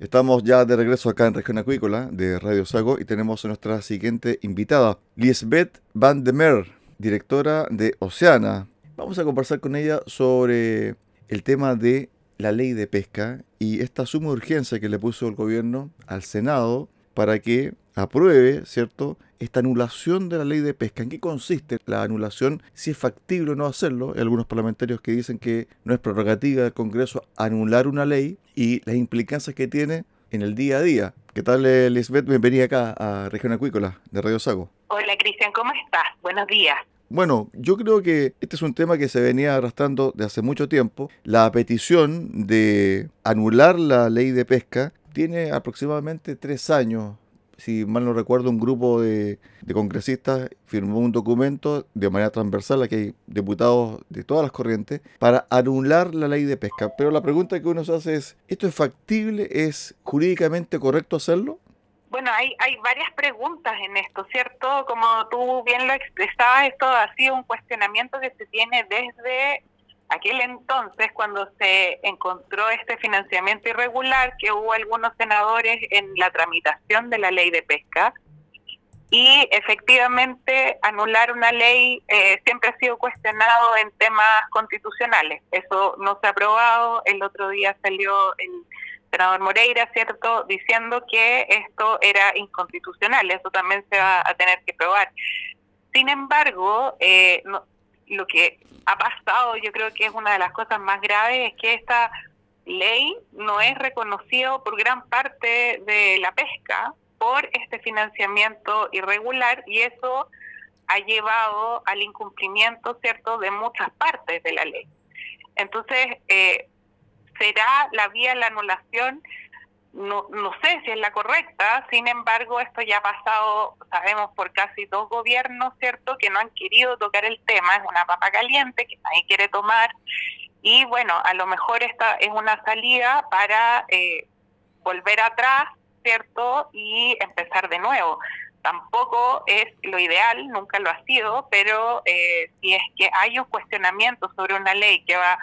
Estamos ya de regreso acá en Región Acuícola de Radio Sago y tenemos a nuestra siguiente invitada, Lisbeth Van de Mer, directora de Oceana, Vamos a conversar con ella sobre el tema de la ley de pesca y esta suma urgencia que le puso el gobierno al Senado para que apruebe, ¿cierto?, esta anulación de la ley de pesca. ¿En qué consiste la anulación? Si es factible o no hacerlo. Hay algunos parlamentarios que dicen que no es prerrogativa del Congreso anular una ley y las implicancias que tiene en el día a día. ¿Qué tal, Lisbeth? Bienvenida acá a Región Acuícola de Radio Sago. Hola, Cristian, ¿cómo estás? Buenos días. Bueno, yo creo que este es un tema que se venía arrastrando de hace mucho tiempo. La petición de anular la ley de pesca tiene aproximadamente tres años. Si mal no recuerdo, un grupo de, congresistas firmó un documento de manera transversal, aquí hay diputados de todas las corrientes, para anular la ley de pesca. Pero la pregunta que uno se hace es, ¿esto es factible? ¿Es jurídicamente correcto hacerlo? Bueno, hay, hay varias preguntas en esto, ¿cierto? Como tú bien lo expresabas, esto ha sido un cuestionamiento que se tiene desde aquel entonces cuando se encontró este financiamiento irregular, que hubo algunos senadores en la tramitación de la ley de pesca. Y efectivamente anular una ley eh, siempre ha sido cuestionado en temas constitucionales. Eso no se ha aprobado. El otro día salió el senador Moreira, ¿cierto?, diciendo que esto era inconstitucional, eso también se va a tener que probar. Sin embargo, eh, lo que ha pasado, yo creo que es una de las cosas más graves, es que esta ley no es reconocido por gran parte de la pesca por este financiamiento irregular y eso ha llevado al incumplimiento, ¿cierto?, de muchas partes de la ley. Entonces, eh, será la vía la anulación, no, no sé si es la correcta, sin embargo, esto ya ha pasado, sabemos, por casi dos gobiernos, ¿cierto?, que no han querido tocar el tema, es una papa caliente que nadie quiere tomar, y bueno, a lo mejor esta es una salida para eh, volver atrás, ¿cierto?, y empezar de nuevo. Tampoco es lo ideal, nunca lo ha sido, pero eh, si es que hay un cuestionamiento sobre una ley que va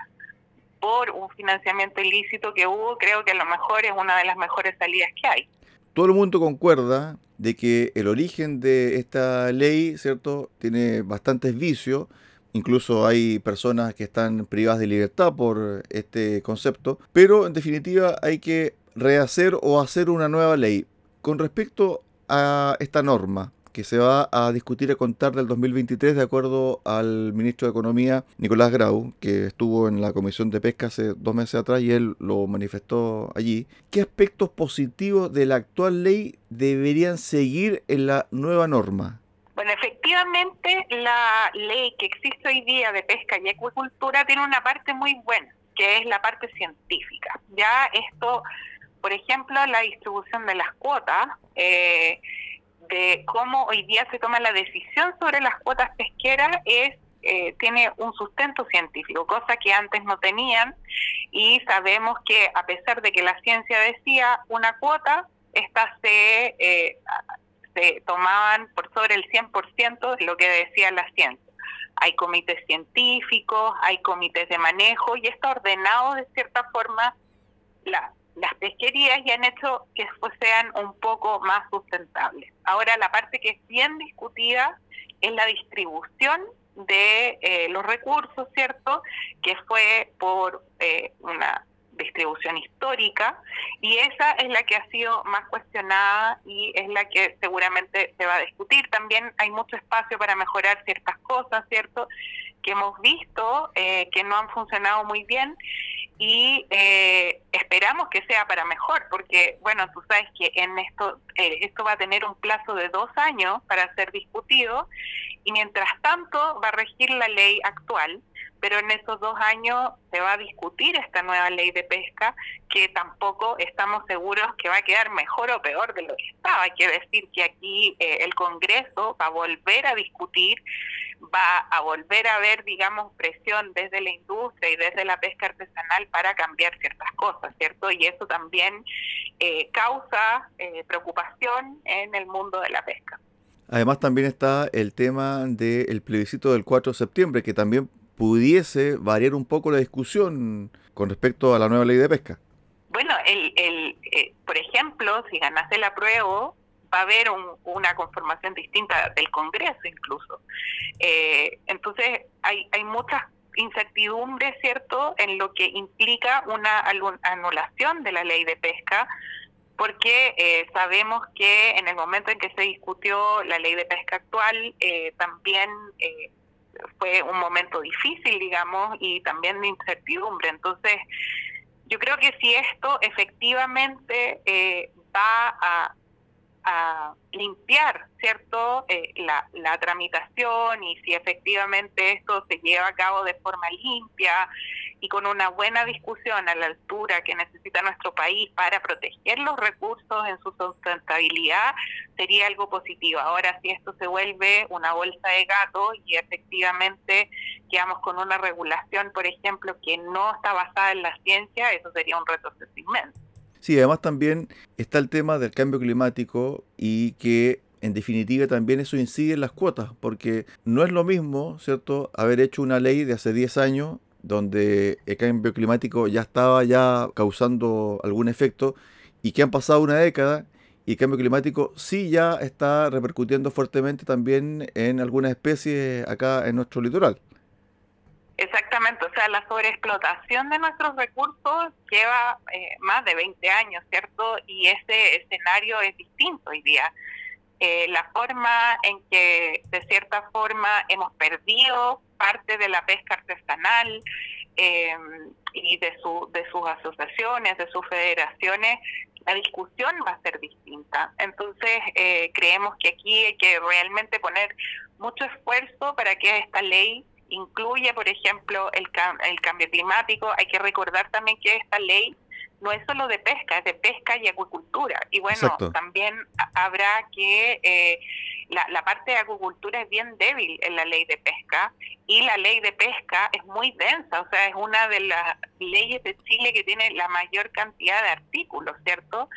un financiamiento ilícito que hubo, creo que a lo mejor es una de las mejores salidas que hay. Todo el mundo concuerda de que el origen de esta ley, ¿cierto?, tiene bastantes vicios. Incluso hay personas que están privadas de libertad por este concepto. Pero en definitiva hay que rehacer o hacer una nueva ley. Con respecto a esta norma, que se va a discutir a contar del 2023 de acuerdo al ministro de Economía Nicolás Grau, que estuvo en la Comisión de Pesca hace dos meses atrás y él lo manifestó allí. ¿Qué aspectos positivos de la actual ley deberían seguir en la nueva norma? Bueno, efectivamente la ley que existe hoy día de pesca y acuicultura tiene una parte muy buena, que es la parte científica. Ya esto, por ejemplo, la distribución de las cuotas, eh, de cómo hoy día se toma la decisión sobre las cuotas pesqueras es eh, tiene un sustento científico, cosa que antes no tenían y sabemos que a pesar de que la ciencia decía una cuota, esta se, eh, se tomaban por sobre el 100% de lo que decía la ciencia. Hay comités científicos, hay comités de manejo y está ordenado de cierta forma la, las pesquerías y han hecho que sean un poco más sustentables. Ahora la parte que es bien discutida es la distribución de eh, los recursos, ¿cierto? Que fue por eh, una distribución histórica y esa es la que ha sido más cuestionada y es la que seguramente se va a discutir. También hay mucho espacio para mejorar ciertas cosas, ¿cierto? Que hemos visto eh, que no han funcionado muy bien y eh, esperamos que sea para mejor, porque bueno, tú sabes que en esto eh, esto va a tener un plazo de dos años para ser discutido y mientras tanto va a regir la ley actual, pero en esos dos años se va a discutir esta nueva ley de pesca que tampoco estamos seguros que va a quedar mejor o peor de lo que estaba. Hay que decir que aquí eh, el Congreso va a volver a discutir va a volver a haber, digamos, presión desde la industria y desde la pesca artesanal para cambiar ciertas cosas, ¿cierto? Y eso también eh, causa eh, preocupación en el mundo de la pesca. Además también está el tema del plebiscito del 4 de septiembre, que también pudiese variar un poco la discusión con respecto a la nueva ley de pesca. Bueno, el, el, eh, por ejemplo, si ganase la prueba, va a haber una conformación distinta del Congreso incluso. Eh, entonces, hay, hay muchas incertidumbres, ¿cierto?, en lo que implica una anulación de la ley de pesca, porque eh, sabemos que en el momento en que se discutió la ley de pesca actual, eh, también fue un momento difícil, digamos, y también de incertidumbre. Entonces, yo creo que si esto efectivamente va a a limpiar, ¿cierto?, eh, la, la, tramitación y si efectivamente esto se lleva a cabo de forma limpia y con una buena discusión a la altura que necesita nuestro país para proteger los recursos en su sustentabilidad, sería algo positivo. Ahora, si esto se vuelve una bolsa de gato y efectivamente quedamos con una regulación, por ejemplo, que no está basada en la ciencia, eso sería un retroceso inmenso. Sí, además también está el tema del cambio climático y que en definitiva también eso incide en las cuotas, porque no es lo mismo, ¿cierto?, haber hecho una ley de hace 10 años donde el cambio climático ya estaba ya causando algún efecto y que han pasado una década y el cambio climático sí ya está repercutiendo fuertemente también en algunas especies acá en nuestro litoral. Exactamente, o sea, la sobreexplotación de nuestros recursos lleva eh, más de 20 años, ¿cierto? Y ese escenario es distinto hoy día. Eh, la forma en que, de cierta forma, hemos perdido parte de la pesca artesanal eh, y de, su, de sus asociaciones, de sus federaciones, la discusión va a ser distinta. Entonces, creemos que aquí hay que realmente poner mucho esfuerzo para que esta ley incluye, por ejemplo, el, el cambio climático. Hay que recordar también que esta ley no es solo de pesca, es de pesca y acuicultura. Y bueno, también habrá que... Eh, la, la, parte de acuicultura es bien débil en la ley de pesca y la ley de pesca es muy densa, o sea, es una de las leyes de Chile que tiene la mayor cantidad de artículos, ¿cierto?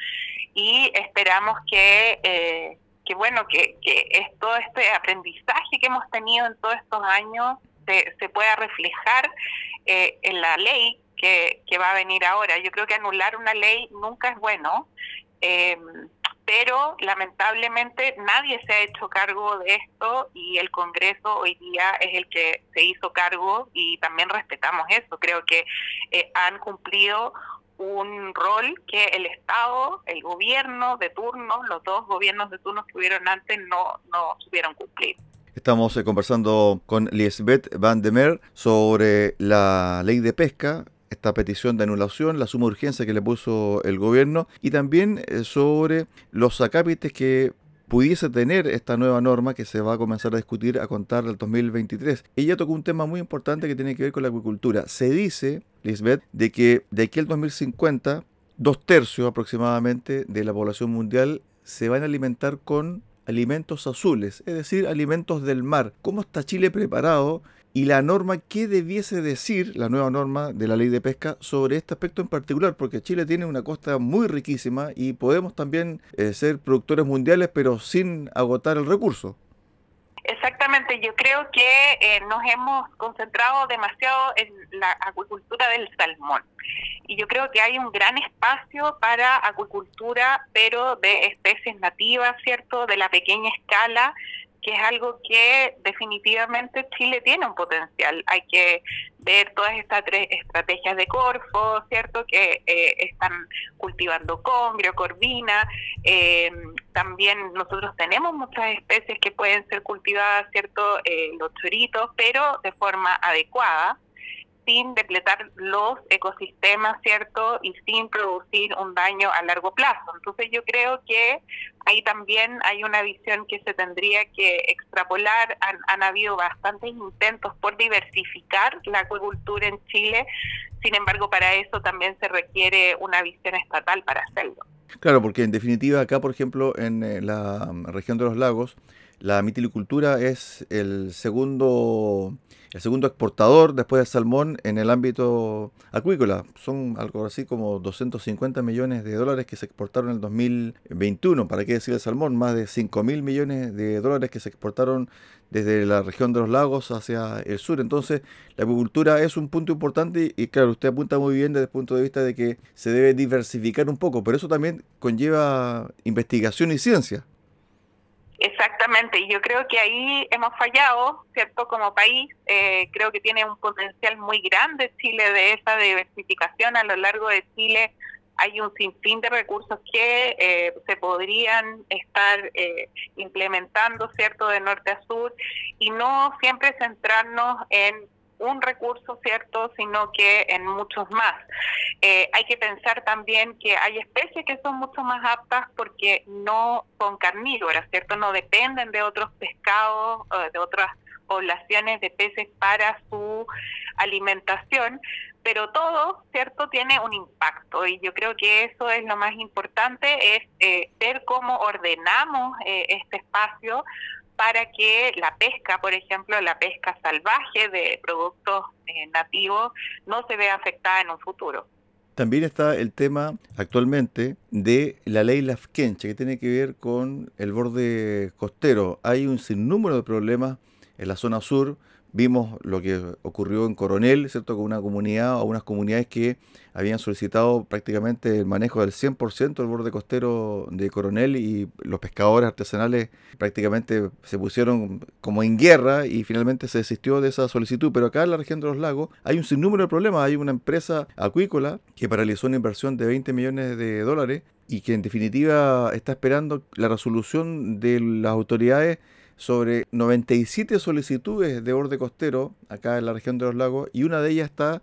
Y esperamos que... Eh, que bueno, que, que es todo este aprendizaje que hemos tenido en todos estos años se, pueda reflejar eh, en la ley que, va a venir ahora. Yo creo que anular una ley nunca es bueno, em, pero lamentablemente nadie se ha hecho cargo de esto y el Congreso hoy día es el que se hizo cargo y también respetamos eso. Creo que eh, han cumplido un rol que el Estado, el gobierno de turno, los dos gobiernos de turno que hubieron antes no, no supieron cumplir. Estamos eh, conversando con Liesbeth Van de Mer sobre la ley de pesca, esta petición de anulación, la suma urgencia que le puso el gobierno y también eh, sobre los acápites que pudiese tener esta nueva norma que se va a comenzar a discutir a contar del 2023. Ella tocó un tema muy importante que tiene que ver con la acuicultura. Se dice, Lisbeth, de que de aquí al 2050, dos tercios aproximadamente de la población mundial se van a alimentar con alimentos azules, es decir, alimentos del mar. ¿Cómo está Chile preparado y la norma, ¿qué debiese decir la nueva norma de la ley de pesca sobre este aspecto en particular? Porque Chile tiene una costa muy riquísima y podemos también eh, ser productores mundiales, pero sin agotar el recurso. Exactamente, yo creo que eh, nos hemos concentrado demasiado en la acuicultura del salmón y yo creo que hay un gran espacio para acuicultura, pero de especies nativas, ¿cierto? De la pequeña escala que es algo que definitivamente Chile tiene un potencial. Hay que ver todas estas tres estrategias de Corfo, ¿cierto? Que eh, están cultivando congrio, corvina. Eh, también nosotros tenemos muchas especies que pueden ser cultivadas, ¿cierto? Eh, los choritos, pero de forma adecuada sin depletar los ecosistemas, ¿cierto? Y sin producir un daño a largo plazo. Entonces yo creo que ahí también hay una visión que se tendría que extrapolar. Han, han habido bastantes intentos por diversificar la acuicultura en Chile, sin embargo para eso también se requiere una visión estatal para hacerlo. Claro, porque en definitiva acá, por ejemplo, en eh, la región de los lagos, la mitilicultura es el segundo el segundo exportador después del salmón en el ámbito acuícola. Son algo así como 250 millones de dólares que se exportaron en el 2021. ¿Para qué decir el salmón? Más de 5 mil millones de dólares que se exportaron desde la región de los lagos hacia el sur. Entonces, la acuicultura es un punto importante y, claro, usted apunta muy bien desde el punto de vista de que se debe diversificar un poco, pero eso también conlleva investigación y ciencia. Exactamente, y yo creo que ahí hemos fallado, ¿cierto? Como país, eh, creo que tiene un potencial muy grande Chile de esa diversificación a lo largo de Chile. Hay un sinfín de recursos que eh, se podrían estar eh, implementando, ¿cierto? De norte a sur y no siempre centrarnos en un recurso, ¿cierto?, sino que en muchos más. Eh, hay que pensar también que hay especies que son mucho más aptas porque no son carnívoras, ¿cierto? No dependen de otros pescados, de otras poblaciones de peces para su alimentación, pero todo, ¿cierto?, tiene un impacto y yo creo que eso es lo más importante, es eh, ver cómo ordenamos eh, este espacio para que la pesca, por ejemplo, la pesca salvaje de productos eh, nativos, no se vea afectada en un futuro. También está el tema actualmente de la ley Lafkenche, que tiene que ver con el borde costero. Hay un sinnúmero de problemas en la zona sur Vimos lo que ocurrió en Coronel, ¿cierto? Con una comunidad o unas comunidades que habían solicitado prácticamente el manejo del 100% del borde costero de Coronel y los pescadores artesanales prácticamente se pusieron como en guerra y finalmente se desistió de esa solicitud. Pero acá en la región de los lagos hay un sinnúmero de problemas. Hay una empresa acuícola que paralizó una inversión de 20 millones de dólares y que en definitiva está esperando la resolución de las autoridades sobre 97 solicitudes de borde costero acá en la región de los lagos y una de ellas está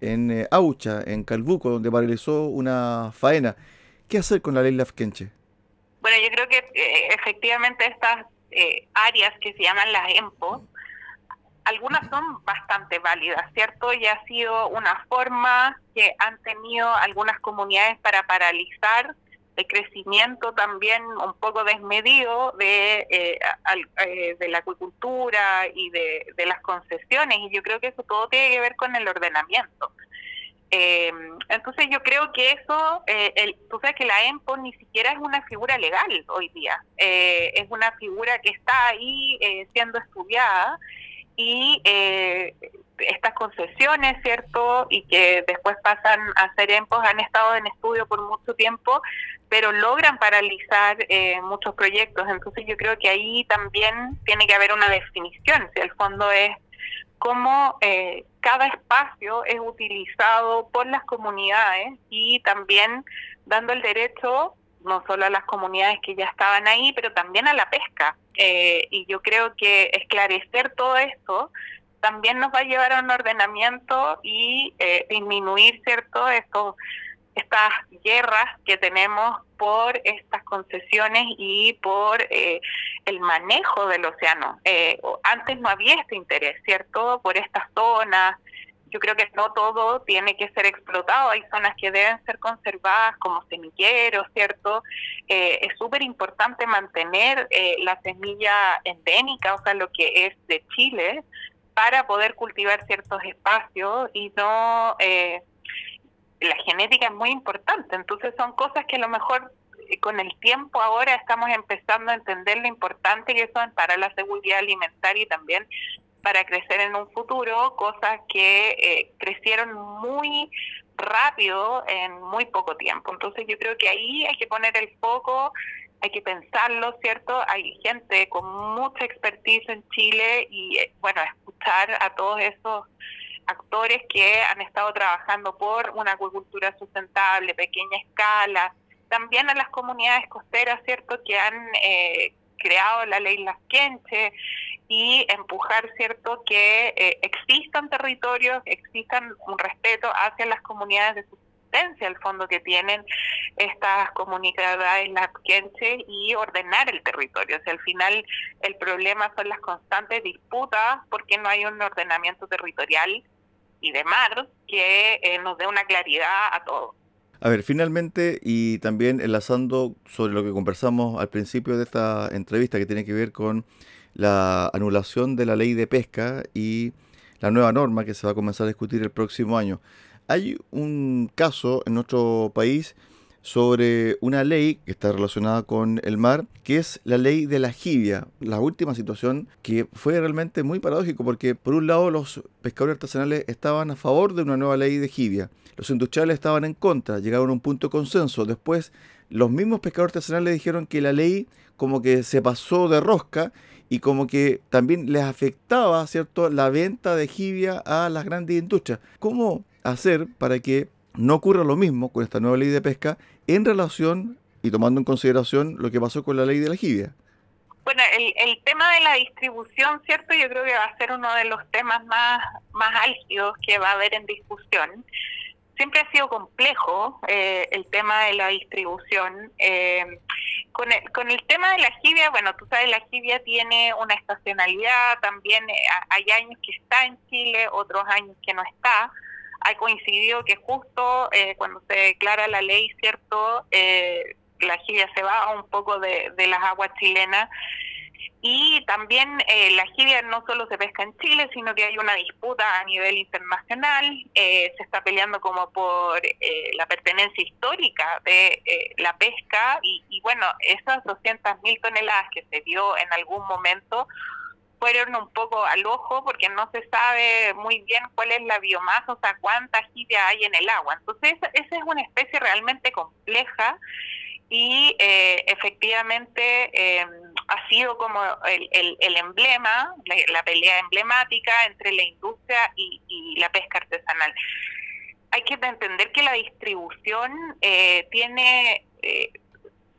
en eh, Aucha, en Calbuco, donde paralizó una faena. ¿Qué hacer con la ley Lafkenche? Bueno, yo creo que eh, efectivamente estas eh, áreas que se llaman las EMPO, algunas son bastante válidas, ¿cierto? Y ha sido una forma que han tenido algunas comunidades para paralizar de crecimiento también un poco desmedido de, eh, eh, de la acuicultura y de, las concesiones, y yo creo que eso todo tiene que ver con el ordenamiento. Eh, entonces yo creo que eso, el, tú sabes que la EMPO ni siquiera es una figura legal hoy día, es una figura que está ahí siendo estudiada y estas concesiones, ¿cierto? Y que después pasan a ser EMPOs, han estado en estudio por mucho tiempo, pero logran paralizar eh, muchos proyectos. Entonces yo creo que ahí también tiene que haber una definición, si el fondo es cómo eh, cada espacio es utilizado por las comunidades y también dando el derecho no solo a las comunidades que ya estaban ahí, pero también a la pesca. Eh, y yo creo que esclarecer todo esto también nos va a llevar a un ordenamiento y disminuir, ¿cierto?, estos estas guerras que tenemos por estas concesiones y por eh, el manejo del océano. Eh, antes no había este interés, ¿cierto? Por estas zonas. Yo creo que no todo tiene que ser explotado. Hay zonas que deben ser conservadas como semilleros, ¿cierto? Eh, es súper importante mantener la semilla endémica, o sea, lo que es de Chile, para poder cultivar ciertos espacios y no... Eh, la genética es muy importante, entonces son cosas que a lo mejor eh, con el tiempo ahora estamos empezando a entender lo importante que son para la seguridad alimentaria y también para crecer en un futuro, cosas que eh, crecieron muy rápido en muy poco tiempo. Entonces yo creo que ahí hay que poner el foco, hay que pensarlo, ¿cierto? Hay gente con mucha expertise en Chile y, eh, bueno, escuchar a todos esos actores que han estado trabajando por una acuicultura sustentable, pequeña escala, también a las comunidades costeras, ¿cierto?, que han eh, creado la ley Las Quenche y empujar, ¿cierto?, que eh, existan territorios, existan un respeto hacia las comunidades de el fondo que tienen estas comunidades Las Quenche y ordenar el territorio. O sea, al final el problema son las constantes disputas porque no hay un ordenamiento territorial y de mar que eh, nos dé una claridad a todos. A ver, finalmente, y también enlazando sobre lo que conversamos al principio de esta entrevista que tiene que ver con la anulación de la ley de pesca y la nueva norma que se va a comenzar a discutir el próximo año. Hay un caso en nuestro país sobre una ley que está relacionada con el mar, que es la ley de la jibia. La última situación que fue realmente muy paradójico porque por un lado los pescadores artesanales estaban a favor de una nueva ley de jibia, los industriales estaban en contra, llegaron a un punto de consenso. Después los mismos pescadores artesanales dijeron que la ley como que se pasó de rosca y como que también les afectaba, ¿cierto?, la venta de jibia a las grandes industrias. ¿Cómo hacer para que no ocurra lo mismo con esta nueva ley de pesca en relación y tomando en consideración lo que pasó con la ley de la jibia. Bueno, el, tema de la distribución, ¿cierto? Yo creo que va a ser uno de los temas más, más álgidos que va a haber en discusión. Siempre ha sido complejo eh, el tema de la distribución. Eh, con, el, con el tema de la jibia, bueno, tú sabes, la jibia tiene una estacionalidad, también eh, hay años que está en Chile, otros años que no está ha coincidido que justo eh, cuando se declara la ley, ¿cierto? Eh, la jibia se va un poco de, las aguas chilenas. Y también eh, la jibia no solo se pesca en Chile, sino que hay una disputa a nivel internacional, se está peleando como por la pertenencia histórica de la pesca. Y, y bueno, esas 200.000 toneladas que se dio en algún momento fueron un poco al ojo porque no se sabe muy bien cuál es la biomasa, o sea, cuánta jibia hay en el agua. Entonces, esa es una especie realmente compleja y eh, efectivamente em, ha sido como el, el, emblema, la, pelea emblemática entre la industria y, la pesca artesanal. Hay que entender que la distribución eh, tiene eh,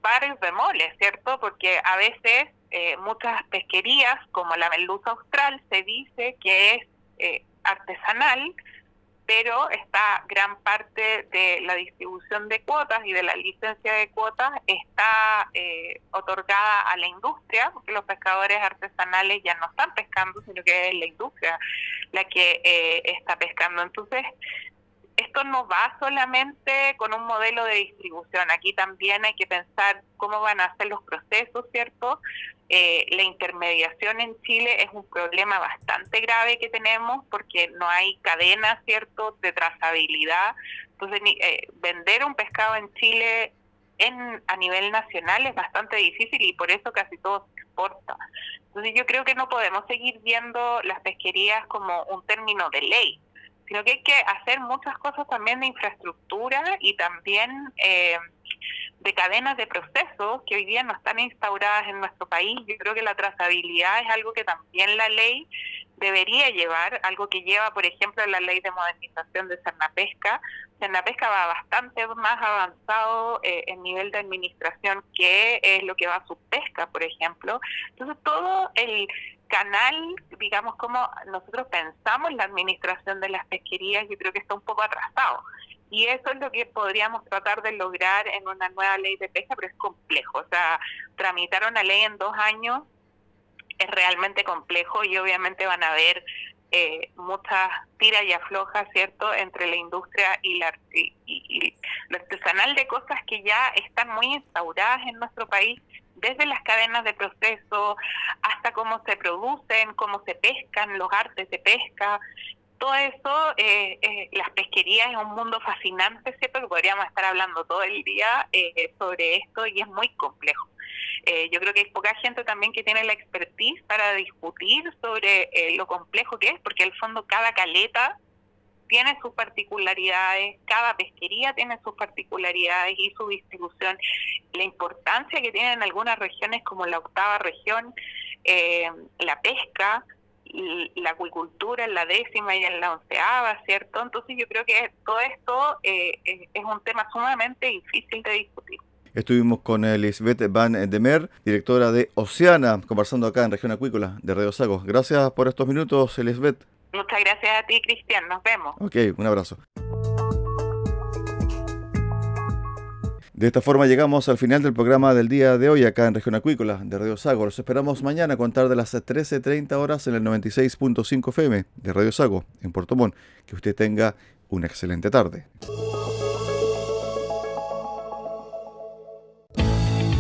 varios bemoles, ¿cierto? Porque a veces eh, muchas pesquerías, como la merluza austral, se dice que es eh, artesanal, pero está gran parte de la distribución de cuotas y de la licencia de cuotas está eh, otorgada a la industria, porque los pescadores artesanales ya no están pescando, sino que es la industria la que está pescando. Entonces, esto no va solamente con un modelo de distribución, aquí también hay que pensar cómo van a ser los procesos, ¿cierto? Eh, la intermediación en Chile es un problema bastante grave que tenemos porque no hay cadena, ¿cierto?, de trazabilidad. Entonces, eh, vender un pescado en Chile en, a nivel nacional es bastante difícil y por eso casi todo se exporta. Entonces, yo creo que no podemos seguir viendo las pesquerías como un término de ley sino que hay que hacer muchas cosas también de infraestructura y también eh, de cadenas de procesos que hoy día no están instauradas en nuestro país. Yo creo que la trazabilidad es algo que también la ley debería llevar, algo que lleva, por ejemplo, la ley de modernización de Cernapesca. Cernapesca va bastante más avanzado eh, en nivel de administración que es lo que va a su pesca, por ejemplo. Entonces, todo el canal, digamos, como nosotros pensamos la administración de las pesquerías, yo creo que está un poco atrasado. Y eso es lo que podríamos tratar de lograr en una nueva ley de pesca, pero es complejo. O sea, tramitar una ley en dos años es realmente complejo y obviamente van a haber eh, muchas tiras y aflojas, ¿cierto?, entre la industria y, la, y, lo artesanal de cosas que ya están muy instauradas en nuestro país desde las cadenas de proceso hasta cómo se producen, cómo se pescan, los artes de pesca, todo eso, eh, eh, las pesquerías es un mundo fascinante, ¿cierto? Que podríamos estar hablando todo el día eh, sobre esto y es muy complejo. yo creo que hay poca gente también que tiene la expertise para discutir sobre lo complejo que es, porque al fondo cada caleta tiene sus particularidades, cada pesquería tiene sus particularidades y su distribución. La importancia que tienen algunas regiones como la octava región, la pesca, la acuicultura en la décima y en la onceava, ¿cierto? Entonces yo creo que todo esto eh, es un tema sumamente difícil de discutir. Estuvimos con Elisbeth Van Demer, directora de Oceana, conversando acá en Región Acuícola de Radio Sago. Gracias por estos minutos, Elisbeth. Muchas gracias a ti, Cristian. Nos vemos. Ok, un abrazo. De esta forma llegamos al final del programa del día de hoy acá en Región Acuícola de Radio Sago. Los esperamos mañana a contar de las 13.30 horas en el 96.5 FM de Radio Sago en Puerto Montt. Que usted tenga una excelente tarde.